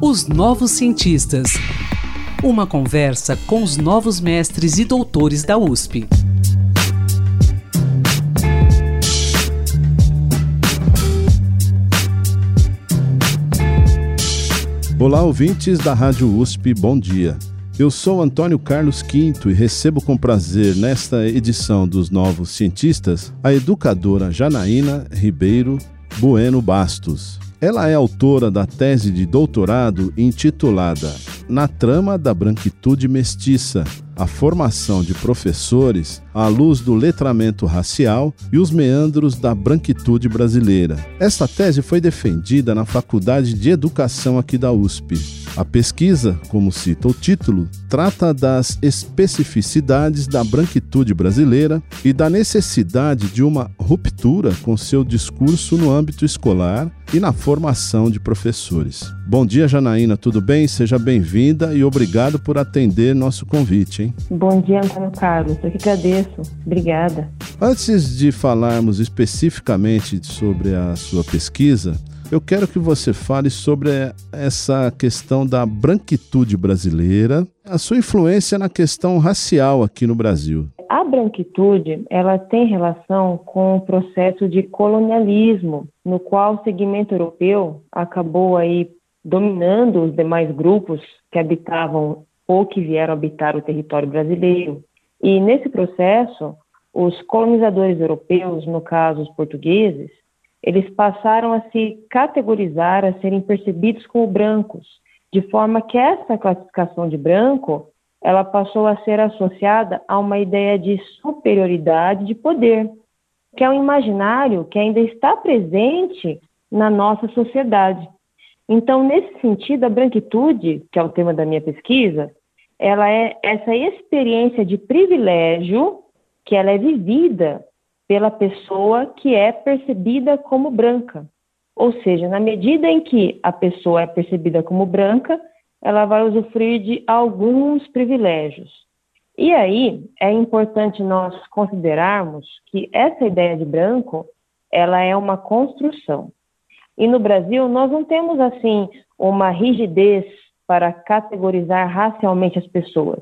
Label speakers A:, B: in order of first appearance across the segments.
A: Os Novos Cientistas. Uma conversa com os novos mestres e doutores da USP.
B: Olá, ouvintes da Rádio USP, bom dia. Eu sou Antônio Carlos Quinto e recebo com prazer nesta edição dos Novos Cientistas a educadora Janaína Ribeiro Bueno Bastos. Ela é autora da tese de doutorado intitulada Na Trama da Branquitude Mestiça a formação de professores à luz do letramento racial e os meandros da branquitude brasileira. Esta tese foi defendida na Faculdade de Educação aqui da USP. A pesquisa, como cita o título, trata das especificidades da branquitude brasileira e da necessidade de uma ruptura com seu discurso no âmbito escolar e na formação de professores. Bom dia, Janaína, tudo bem? Seja bem-vinda e obrigado por atender nosso convite. Hein?
C: Bom dia, Antônio Carlos. Eu que agradeço. Obrigada.
B: Antes de falarmos especificamente sobre a sua pesquisa, eu quero que você fale sobre essa questão da branquitude brasileira, a sua influência na questão racial aqui no Brasil.
C: A branquitude, ela tem relação com o processo de colonialismo, no qual o segmento europeu acabou aí dominando os demais grupos que habitavam ou que vieram habitar o território brasileiro. E nesse processo, os colonizadores europeus, no caso os portugueses, eles passaram a se categorizar, a serem percebidos como brancos, de forma que essa classificação de branco, ela passou a ser associada a uma ideia de superioridade de poder, que é um imaginário que ainda está presente na nossa sociedade. Então, nesse sentido, a branquitude, que é o tema da minha pesquisa, ela é essa experiência de privilégio que ela é vivida pela pessoa que é percebida como branca. Ou seja, na medida em que a pessoa é percebida como branca, ela vai usufruir de alguns privilégios. E aí é importante nós considerarmos que essa ideia de branco, ela é uma construção. E no Brasil, nós não temos, assim, uma rigidez para categorizar racialmente as pessoas.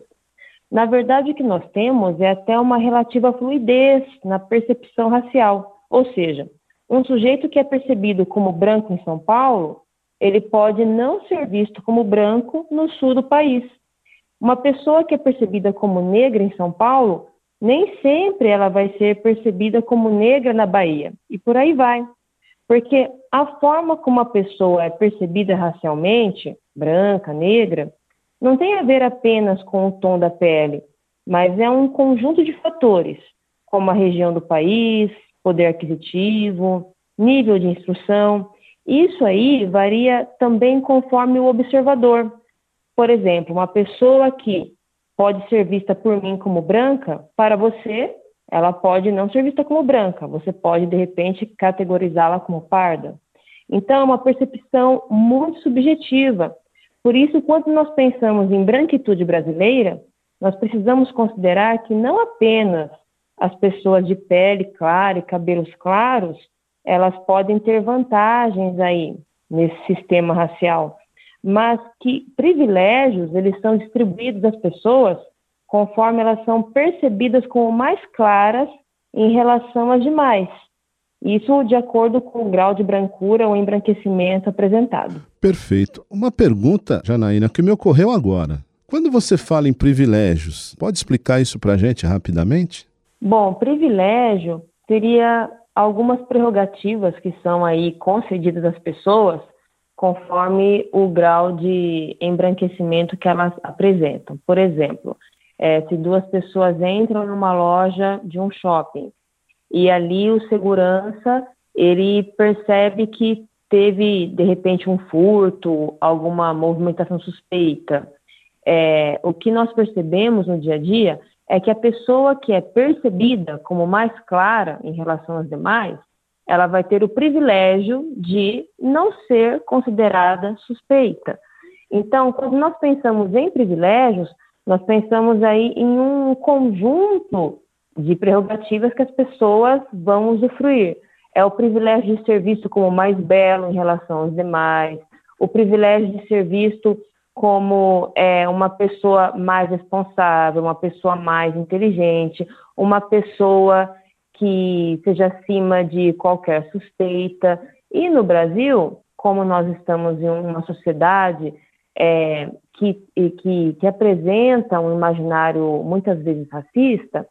C: Na verdade, o que nós temos é até uma relativa fluidez na percepção racial. Ou seja, um sujeito que é percebido como branco em São Paulo, ele pode não ser visto como branco no sul do país. Uma pessoa que é percebida como negra em São Paulo, nem sempre ela vai ser percebida como negra na Bahia. E por aí vai. Porque a forma como a pessoa é percebida racialmente, branca, negra, não tem a ver apenas com o tom da pele, mas é um conjunto de fatores, como a região do país, poder aquisitivo, nível de instrução. Isso aí varia também conforme o observador. Por exemplo, uma pessoa que pode ser vista por mim como branca, para você ela pode não ser vista como branca, você pode, de repente, categorizá-la como parda. Então, é uma percepção muito subjetiva. Por isso, quando nós pensamos em branquitude brasileira, nós precisamos considerar que não apenas as pessoas de pele clara e cabelos claros, elas podem ter vantagens aí nesse sistema racial, mas que privilégios eles são distribuídos às pessoas conforme elas são percebidas como mais claras em relação às demais. Isso de acordo com o grau de brancura ou embranquecimento apresentado.
B: Perfeito. Uma pergunta, Janaína, que me ocorreu agora. Quando você fala em privilégios, pode explicar isso para a gente rapidamente?
C: Bom, privilégio seria algumas prerrogativas que são aí concedidas às pessoas conforme o grau de embranquecimento que elas apresentam. Por exemplo, é, se duas pessoas entram numa loja de um shopping e ali o segurança ele percebe que teve de repente um furto, alguma movimentação suspeita. É, o que nós percebemos no dia a dia é que a pessoa que é percebida como mais clara em relação às demais, ela vai ter o privilégio de não ser considerada suspeita. Então, quando nós pensamos em privilégios, nós pensamos aí em um conjunto de prerrogativas que as pessoas vão usufruir. É o privilégio de ser visto como mais belo em relação aos demais, o privilégio de ser visto como é, uma pessoa mais responsável, uma pessoa mais inteligente, uma pessoa que seja acima de qualquer suspeita. E no Brasil, como nós estamos em uma sociedade é, que, que, que apresenta um imaginário muitas vezes racista,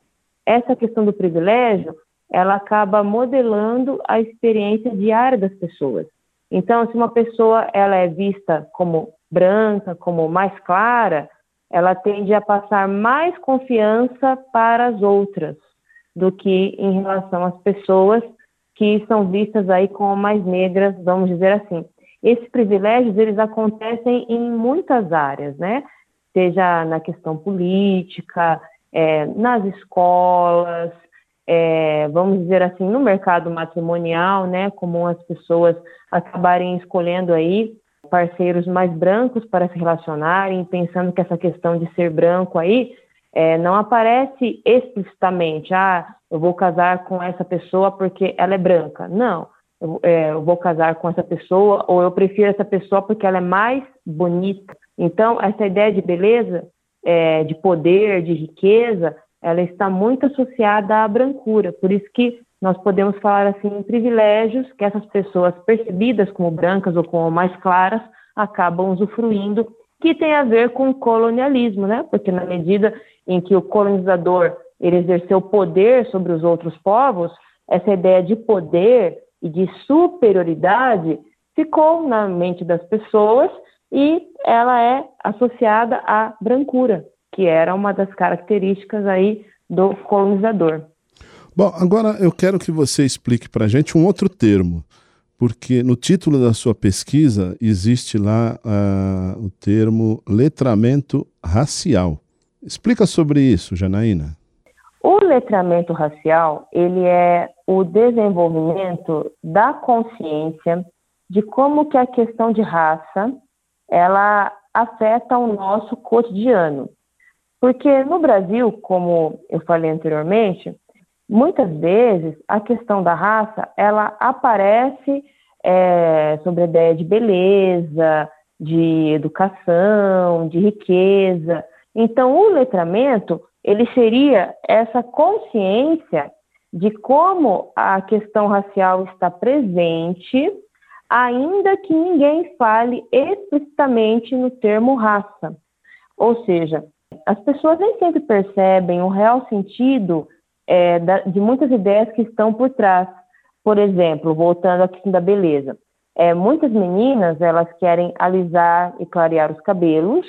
C: essa questão do privilégio ela acaba modelando a experiência diária das pessoas. Então, se uma pessoa ela é vista como branca, como mais clara, ela tende a passar mais confiança para as outras do que em relação às pessoas que são vistas aí como mais negras, vamos dizer assim. Esses privilégios, eles acontecem em muitas áreas, né? Seja na questão política, é, nas escolas, é, vamos dizer assim, no mercado matrimonial, né? Como as pessoas acabarem escolhendo aí parceiros mais brancos para se relacionarem, pensando que essa questão de ser branco aí é, não aparece explicitamente, ah, eu vou casar com essa pessoa porque ela é branca. Não, eu, é, eu vou casar com essa pessoa ou eu prefiro essa pessoa porque ela é mais bonita. Então, essa ideia de beleza, é, de poder, de riqueza, ela está muito associada à brancura. Por isso que nós podemos falar assim em privilégios que essas pessoas percebidas como brancas ou como mais claras acabam usufruindo, que tem a ver com o colonialismo, né? Porque na medida em que o colonizador ele exerceu poder sobre os outros povos, essa ideia de poder e de superioridade ficou na mente das pessoas e ela é associada à brancura, que era uma das características aí do colonizador.
B: Bom, agora eu quero que você explique para a gente um outro termo, porque no título da sua pesquisa existe lá uh, o termo letramento racial. Explica sobre isso, Janaína.
C: O letramento racial, ele é o desenvolvimento da consciência de como que a questão de raça, ela afeta o nosso cotidiano. Porque no Brasil, como eu falei anteriormente, muitas vezes a questão da raça ela aparece é, sobre a ideia de beleza, de educação, de riqueza. Então, o letramento ele seria essa consciência de como a questão racial está presente, ainda que ninguém fale explicitamente no termo raça. Ou seja, as pessoas nem sempre percebem o real sentido é, de muitas ideias que estão por trás. Por exemplo, voltando à questão da beleza. É, muitas meninas, elas querem alisar e clarear os cabelos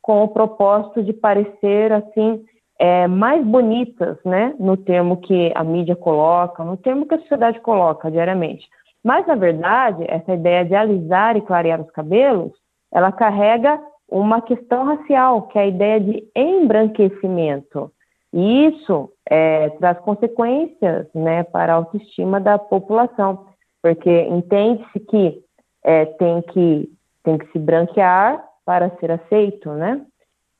C: com o propósito de parecer, assim, é, mais bonitas, né, no termo que a mídia coloca, no termo que a sociedade coloca diariamente. Mas, na verdade, essa ideia de alisar e clarear os cabelos, ela carrega uma questão racial, que é a ideia de embranquecimento. E isso é, traz consequências né, para a autoestima da população, porque entende-se que, é, tem que tem que se branquear para ser aceito, né?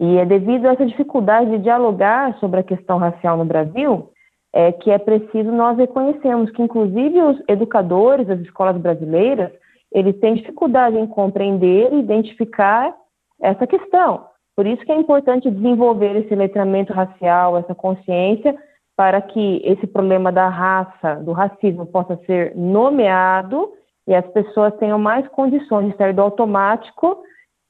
C: E é devido a essa dificuldade de dialogar sobre a questão racial no Brasil é que é preciso nós reconhecermos que, inclusive, os educadores das escolas brasileiras, eles têm dificuldade em compreender e identificar essa questão. Por isso que é importante desenvolver esse letramento racial, essa consciência, para que esse problema da raça, do racismo, possa ser nomeado e as pessoas tenham mais condições de sair do automático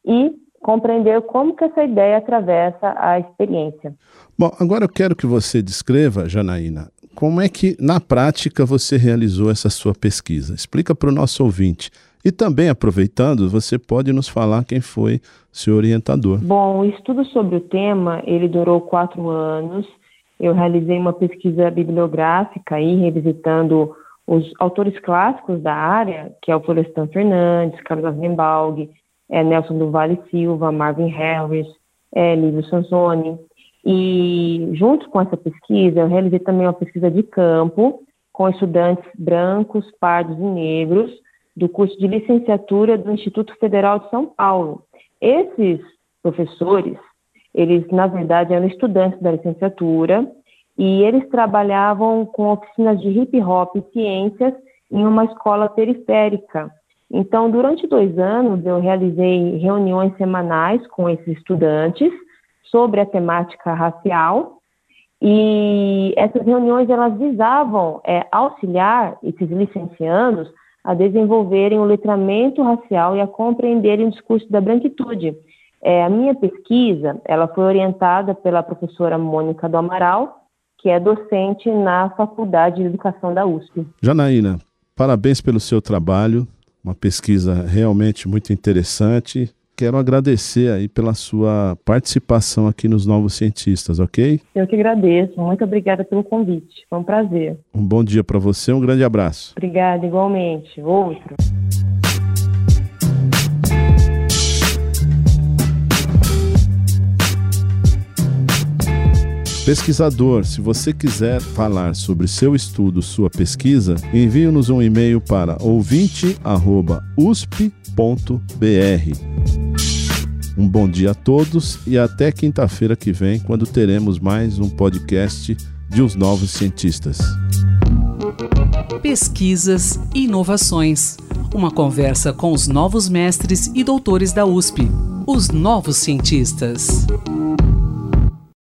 C: e compreender como que essa ideia atravessa a experiência.
B: Bom, agora eu quero que você descreva, Janaína, como é que na prática você realizou essa sua pesquisa. Explica para o nosso ouvinte e também, aproveitando, você pode nos falar quem foi seu orientador.
C: Bom, o estudo sobre o tema, ele durou quatro anos. Eu realizei uma pesquisa bibliográfica aí, revisitando os autores clássicos da área, que é o Florestan Fernandes, Carlos Azenbalg, é, Nelson do Vale Silva, Marvin Harris, é, Lívio Sansoni. E junto com essa pesquisa, eu realizei também uma pesquisa de campo com estudantes brancos, pardos e negros, do curso de licenciatura do Instituto Federal de São Paulo. Esses professores, eles na verdade eram estudantes da licenciatura e eles trabalhavam com oficinas de hip hop e ciências em uma escola periférica. Então, durante dois anos, eu realizei reuniões semanais com esses estudantes sobre a temática racial e essas reuniões elas visavam é, auxiliar esses licenciados a desenvolverem o letramento racial e a compreenderem o discurso da branquitude. É, a minha pesquisa ela foi orientada pela professora Mônica do Amaral, que é docente na Faculdade de Educação da USP.
B: Janaína, parabéns pelo seu trabalho, uma pesquisa realmente muito interessante. Quero agradecer aí pela sua participação aqui nos Novos Cientistas, ok?
C: Eu que agradeço. Muito obrigada pelo convite. Foi um prazer.
B: Um bom dia para você, um grande abraço.
C: Obrigada, igualmente. Outro.
B: Pesquisador, se você quiser falar sobre seu estudo, sua pesquisa, envie-nos um e-mail para ouvinte.usp.br. Um bom dia a todos e até quinta-feira que vem, quando teremos mais um podcast de Os Novos Cientistas.
A: Pesquisas e inovações. Uma conversa com os novos mestres e doutores da USP, os novos cientistas.